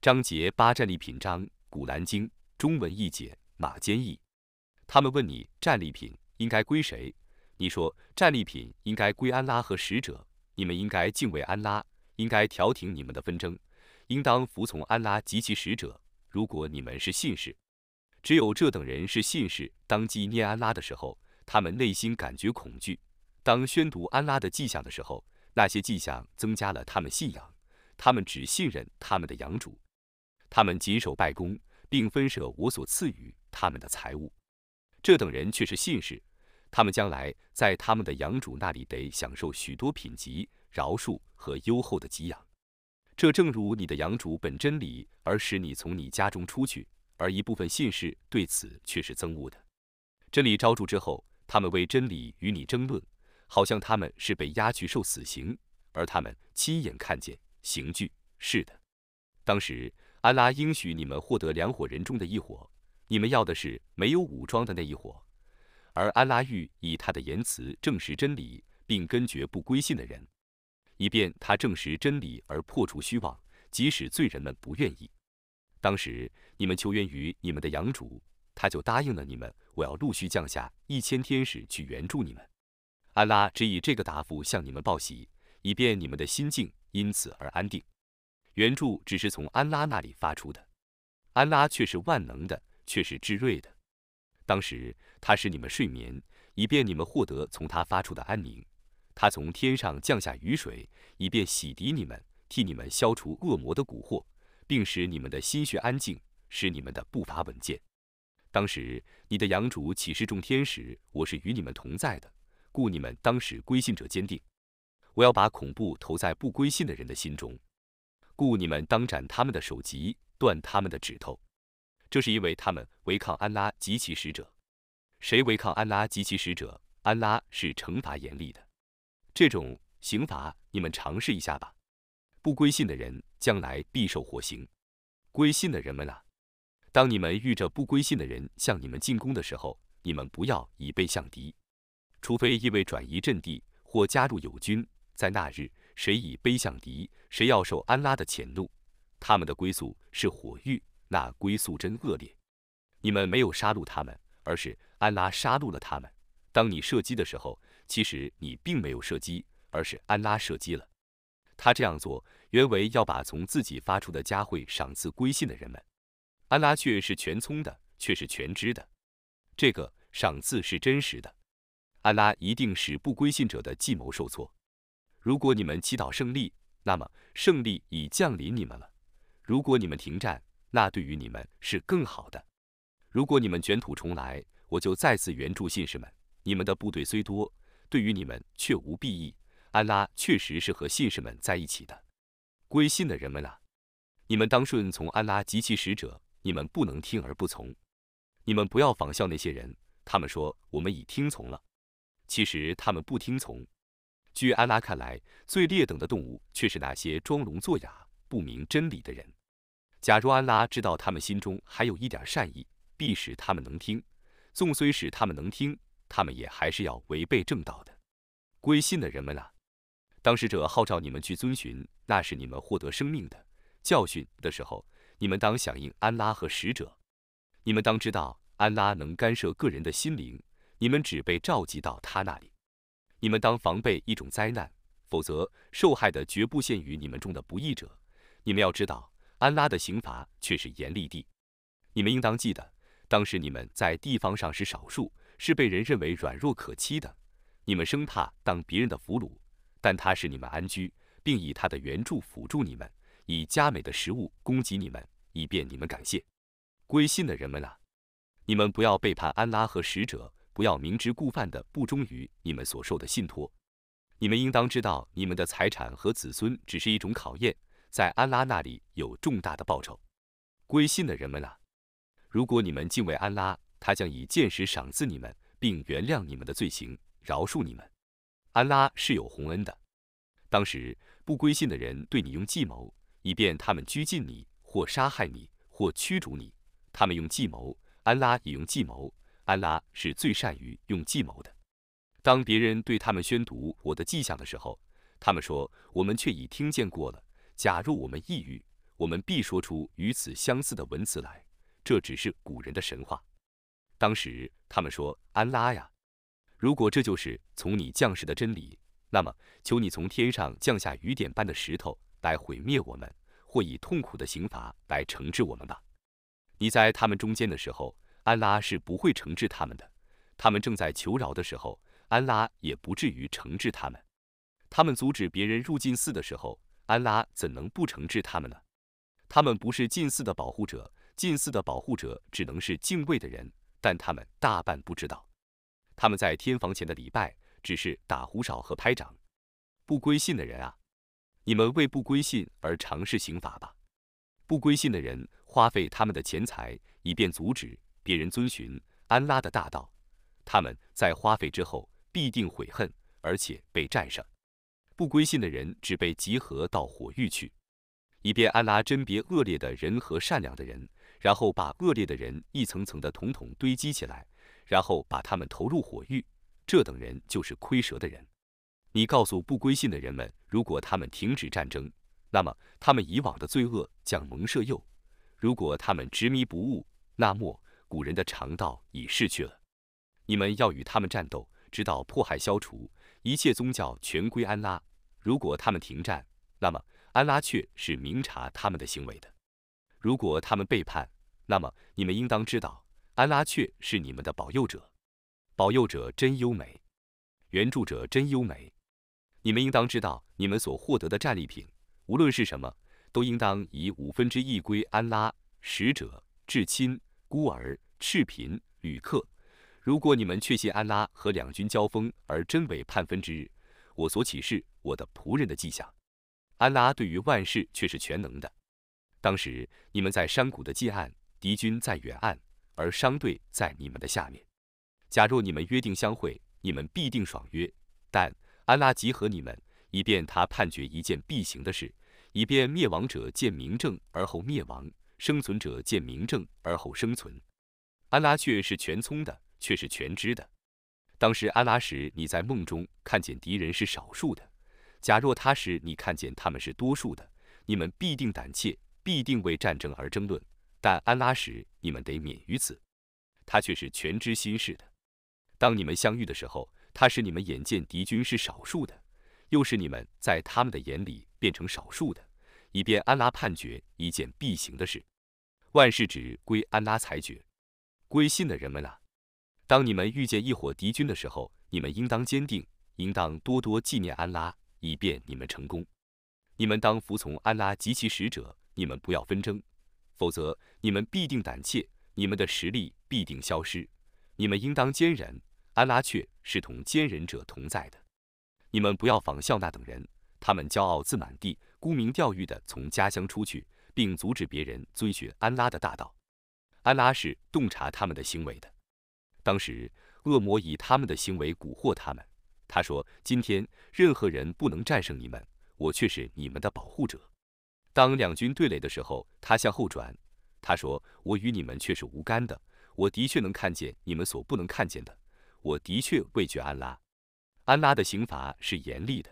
章节八战利品章，古兰经中文译解马坚译。他们问你，战利品应该归谁？你说，战利品应该归安拉和使者。你们应该敬畏安拉，应该调停你们的纷争，应当服从安拉及其使者。如果你们是信士，只有这等人是信士。当纪念安拉的时候，他们内心感觉恐惧；当宣读安拉的迹象的时候，那些迹象增加了他们信仰。他们只信任他们的养主。他们谨守拜功，并分舍我所赐予他们的财物。这等人却是信士，他们将来在他们的养主那里得享受许多品级、饶恕和优厚的给养。这正如你的养主本真理而使你从你家中出去，而一部分信士对此却是憎恶的。真理昭著之后，他们为真理与你争论，好像他们是被押去受死刑，而他们亲眼看见刑具。是的，当时。安拉应许你们获得两伙人中的一伙，你们要的是没有武装的那一伙，而安拉欲以他的言辞证实真理，并根绝不归信的人，以便他证实真理而破除虚妄，即使罪人们不愿意。当时你们求援于你们的养主，他就答应了你们，我要陆续降下一千天使去援助你们。安拉只以这个答复向你们报喜，以便你们的心境因此而安定。援助只是从安拉那里发出的，安拉却是万能的，却是智睿的。当时他使你们睡眠，以便你们获得从他发出的安宁；他从天上降下雨水，以便洗涤你们，替你们消除恶魔的蛊惑，并使你们的心绪安静，使你们的步伐稳健。当时你的养主启示众天使，我是与你们同在的，故你们当使归信者坚定。我要把恐怖投在不归信的人的心中。故你们当斩他们的首级，断他们的指头，这是因为他们违抗安拉及其使者。谁违抗安拉及其使者，安拉是惩罚严厉的。这种刑罚你们尝试一下吧。不归信的人将来必受火刑。归信的人们啊，当你们遇着不归信的人向你们进攻的时候，你们不要以背向敌，除非因为转移阵地或加入友军，在那日。谁以背向敌，谁要受安拉的谴怒。他们的归宿是火狱，那归宿真恶劣。你们没有杀戮他们，而是安拉杀戮了他们。当你射击的时候，其实你并没有射击，而是安拉射击了。他这样做原为要把从自己发出的佳慧赏赐归信的人们。安拉却是全聪的，却是全知的。这个赏赐是真实的。安拉一定使不归信者的计谋受挫。如果你们祈祷胜利，那么胜利已降临你们了；如果你们停战，那对于你们是更好的。如果你们卷土重来，我就再次援助信士们。你们的部队虽多，对于你们却无裨益。安拉确实是和信士们在一起的。归信的人们啊，你们当顺从安拉及其使者，你们不能听而不从。你们不要仿效那些人，他们说我们已听从了，其实他们不听从。据安拉看来，最劣等的动物却是那些装聋作哑、不明真理的人。假如安拉知道他们心中还有一点善意，必使他们能听；纵虽使他们能听，他们也还是要违背正道的。归信的人们啊，当使者号召你们去遵循，那是你们获得生命的教训的时候，你们当响应安拉和使者。你们当知道，安拉能干涉个人的心灵，你们只被召集到他那里。你们当防备一种灾难，否则受害的绝不限于你们中的不义者。你们要知道，安拉的刑罚却是严厉的。你们应当记得，当时你们在地方上是少数，是被人认为软弱可欺的。你们生怕当别人的俘虏，但他使你们安居，并以他的援助辅助你们，以佳美的食物供给你们，以便你们感谢。归信的人们啊，你们不要背叛安拉和使者。不要明知故犯的不忠于你们所受的信托。你们应当知道，你们的财产和子孙只是一种考验，在安拉那里有重大的报酬。归信的人们啊，如果你们敬畏安拉，他将以见识赏赐你们，并原谅你们的罪行，饶恕你们。安拉是有洪恩的。当时不归信的人对你用计谋，以便他们拘禁你，或杀害你，或驱逐你。他们用计谋，安拉也用计谋。安拉是最善于用计谋的。当别人对他们宣读我的迹象的时候，他们说：“我们却已听见过了。假如我们抑郁，我们必说出与此相似的文词来。这只是古人的神话。当时他们说：“安拉呀，如果这就是从你降世的真理，那么求你从天上降下雨点般的石头来毁灭我们，或以痛苦的刑罚来惩治我们吧。”你在他们中间的时候，安拉是不会惩治他们的。他们正在求饶的时候，安拉也不至于惩治他们。他们阻止别人入禁寺的时候，安拉怎能不惩治他们呢？他们不是禁寺的保护者，禁寺的保护者只能是敬畏的人，但他们大半不知道。他们在天房前的礼拜只是打胡哨和拍掌。不归信的人啊，你们为不归信而尝试刑罚吧。不归信的人花费他们的钱财，以便阻止别人遵循安拉的大道，他们在花费之后必定悔恨，而且被战胜。不归信的人只被集合到火狱去，以便安拉甄别恶劣的人和善良的人，然后把恶劣的人一层层的统统堆积起来，然后把他们投入火狱。这等人就是亏折的人。你告诉不归信的人们，如果他们停止战争，那么他们以往的罪恶将蒙赦宥；如果他们执迷不悟，那么古人的肠道已逝去了。你们要与他们战斗，直到迫害消除，一切宗教全归安拉。如果他们停战，那么安拉却是明察他们的行为的；如果他们背叛，那么你们应当知道，安拉却是你们的保佑者。保佑者真优美，援助者真优美。你们应当知道，你们所获得的战利品，无论是什么，都应当以五分之一归安拉、使者、至亲、孤儿、赤贫、旅客。如果你们确信安拉和两军交锋而真伪判分之日，我所启示我的仆人的迹象，安拉对于万事却是全能的。当时你们在山谷的近岸，敌军在远岸，而商队在你们的下面。假若你们约定相会，你们必定爽约。但安拉集合你们，以便他判决一件必行的事，以便灭亡者见明证而后灭亡，生存者见明证而后生存。安拉却是全聪的，却是全知的。当时安拉使你在梦中看见敌人是少数的，假若他使你看见他们是多数的，你们必定胆怯，必定为战争而争论。但安拉使你们得免于此，他却是全知心事的。当你们相遇的时候，他使你们眼见敌军是少数的，又使你们在他们的眼里变成少数的，以便安拉判决一件必行的事。万事只归安拉裁决。归信的人们啊！当你们遇见一伙敌军的时候，你们应当坚定，应当多多纪念安拉，以便你们成功。你们当服从安拉及其使者，你们不要纷争，否则你们必定胆怯，你们的实力必定消失。你们应当坚忍，安拉却是同坚忍者同在的。你们不要仿效那等人，他们骄傲自满地沽名钓誉地从家乡出去，并阻止别人遵循安拉的大道。安拉是洞察他们的行为的。当时，恶魔以他们的行为蛊惑他们。他说：“今天任何人不能战胜你们，我却是你们的保护者。”当两军对垒的时候，他向后转。他说：“我与你们却是无干的。我的确能看见你们所不能看见的。我的确畏惧安拉。安拉的刑罚是严厉的。”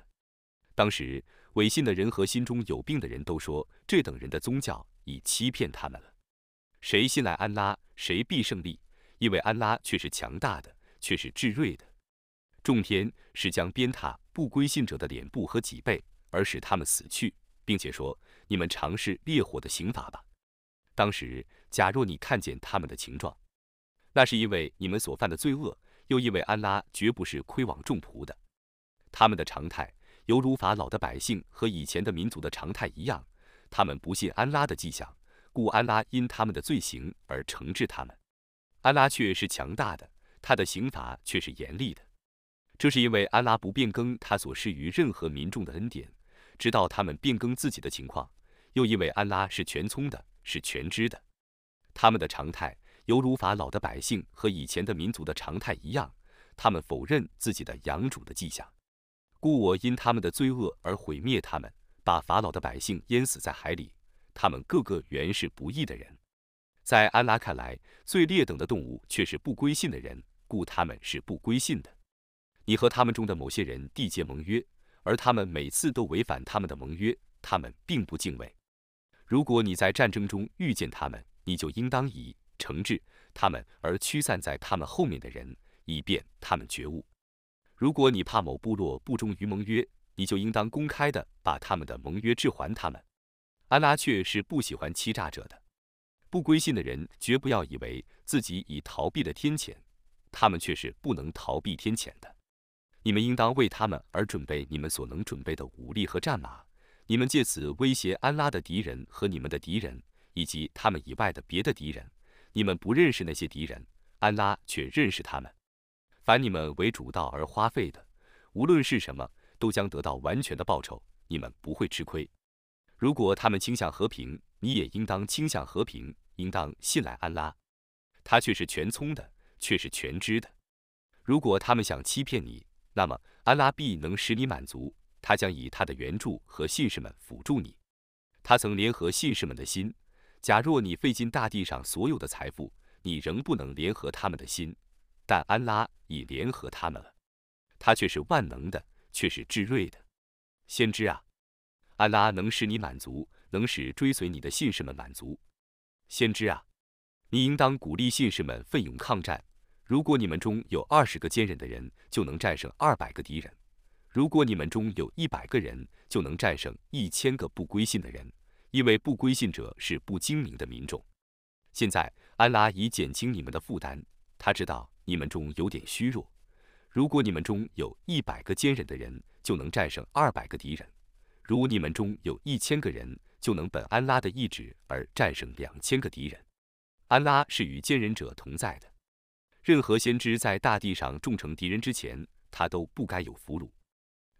当时，违信的人和心中有病的人都说：“这等人的宗教已欺骗他们了。谁信赖安拉，谁必胜利。”因为安拉却是强大的，却是至睿的。众天是将鞭挞不归信者的脸部和脊背，而使他们死去，并且说：“你们尝试烈火的刑罚吧。”当时，假若你看见他们的情状，那是因为你们所犯的罪恶，又因为安拉绝不是亏枉众仆的。他们的常态犹如法老的百姓和以前的民族的常态一样，他们不信安拉的迹象，故安拉因他们的罪行而惩治他们。安拉却是强大的，他的刑罚却是严厉的。这是因为安拉不变更他所施于任何民众的恩典，直到他们变更自己的情况；又因为安拉是全聪的，是全知的。他们的常态犹如法老的百姓和以前的民族的常态一样，他们否认自己的养主的迹象，故我因他们的罪恶而毁灭他们，把法老的百姓淹死在海里。他们个个原是不义的人。在安拉看来，最劣等的动物却是不归信的人，故他们是不归信的。你和他们中的某些人缔结盟约，而他们每次都违反他们的盟约，他们并不敬畏。如果你在战争中遇见他们，你就应当以惩治他们而驱散在他们后面的人，以便他们觉悟。如果你怕某部落不忠于盟约，你就应当公开的把他们的盟约置还他们。安拉却是不喜欢欺诈者的。不归信的人绝不要以为自己已逃避了天谴，他们却是不能逃避天谴的。你们应当为他们而准备你们所能准备的武力和战马，你们借此威胁安拉的敌人和你们的敌人，以及他们以外的别的敌人。你们不认识那些敌人，安拉却认识他们。凡你们为主道而花费的，无论是什么，都将得到完全的报酬，你们不会吃亏。如果他们倾向和平，你也应当倾向和平，应当信赖安拉，他却是全聪的，却是全知的。如果他们想欺骗你，那么安拉必能使你满足，他将以他的援助和信士们辅助你。他曾联合信士们的心，假若你费尽大地上所有的财富，你仍不能联合他们的心。但安拉已联合他们了，他却是万能的，却是至睿的。先知啊，安拉能使你满足，能使追随你的信士们满足。先知啊，你应当鼓励信士们奋勇抗战。如果你们中有二十个坚忍的人，就能战胜二百个敌人；如果你们中有一百个人，就能战胜一千个不归信的人，因为不归信者是不精明的民众。现在安拉已减轻你们的负担，他知道。你们中有点虚弱，如果你们中有一百个坚忍的人，就能战胜二百个敌人；如你们中有一千个人，就能本安拉的意志而战胜两千个敌人。安拉是与坚忍者同在的。任何先知在大地上种成敌人之前，他都不该有俘虏。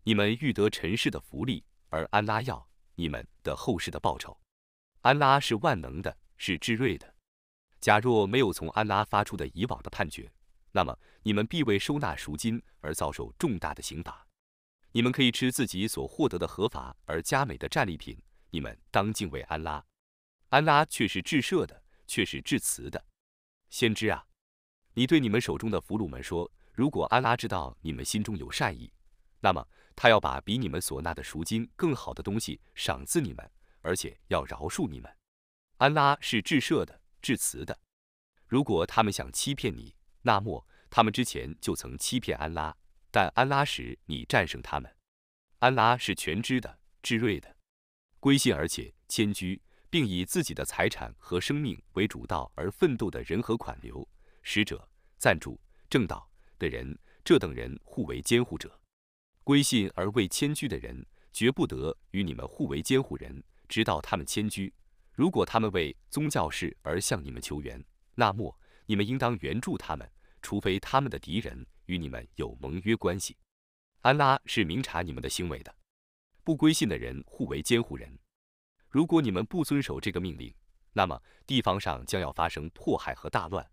你们欲得尘世的福利，而安拉要你们的后世的报酬。安拉是万能的，是至睿的。假若没有从安拉发出的以往的判决，那么你们必为收纳赎金而遭受重大的刑罚。你们可以吃自己所获得的合法而佳美的战利品。你们当敬畏安拉，安拉却是至赦的，却是至慈的。先知啊，你对你们手中的俘虏们说：如果安拉知道你们心中有善意，那么他要把比你们所纳的赎金更好的东西赏赐你们，而且要饶恕你们。安拉是至赦的，至慈的。如果他们想欺骗你，那么，他们之前就曾欺骗安拉，但安拉使你战胜他们。安拉是全知的、智睿的。归信而且迁居，并以自己的财产和生命为主道而奋斗的人和款流、使者、赞助、正道的人，这等人互为监护者。归信而未迁居的人，绝不得与你们互为监护人，直到他们迁居。如果他们为宗教事而向你们求援，那么。你们应当援助他们，除非他们的敌人与你们有盟约关系。安拉是明察你们的行为的。不归信的人互为监护人。如果你们不遵守这个命令，那么地方上将要发生迫害和大乱。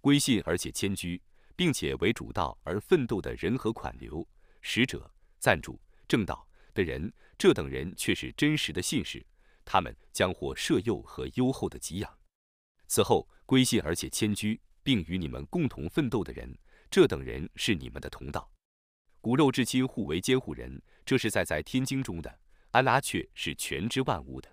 归信而且迁居，并且为主道而奋斗的人和款流、使者、赞助、正道的人，这等人却是真实的信士，他们将获赦宥和优厚的给养。此后。归信而且迁居，并与你们共同奋斗的人，这等人是你们的同道。骨肉至亲互为监护人，这是在在天经中的。安拉却是全知万物的。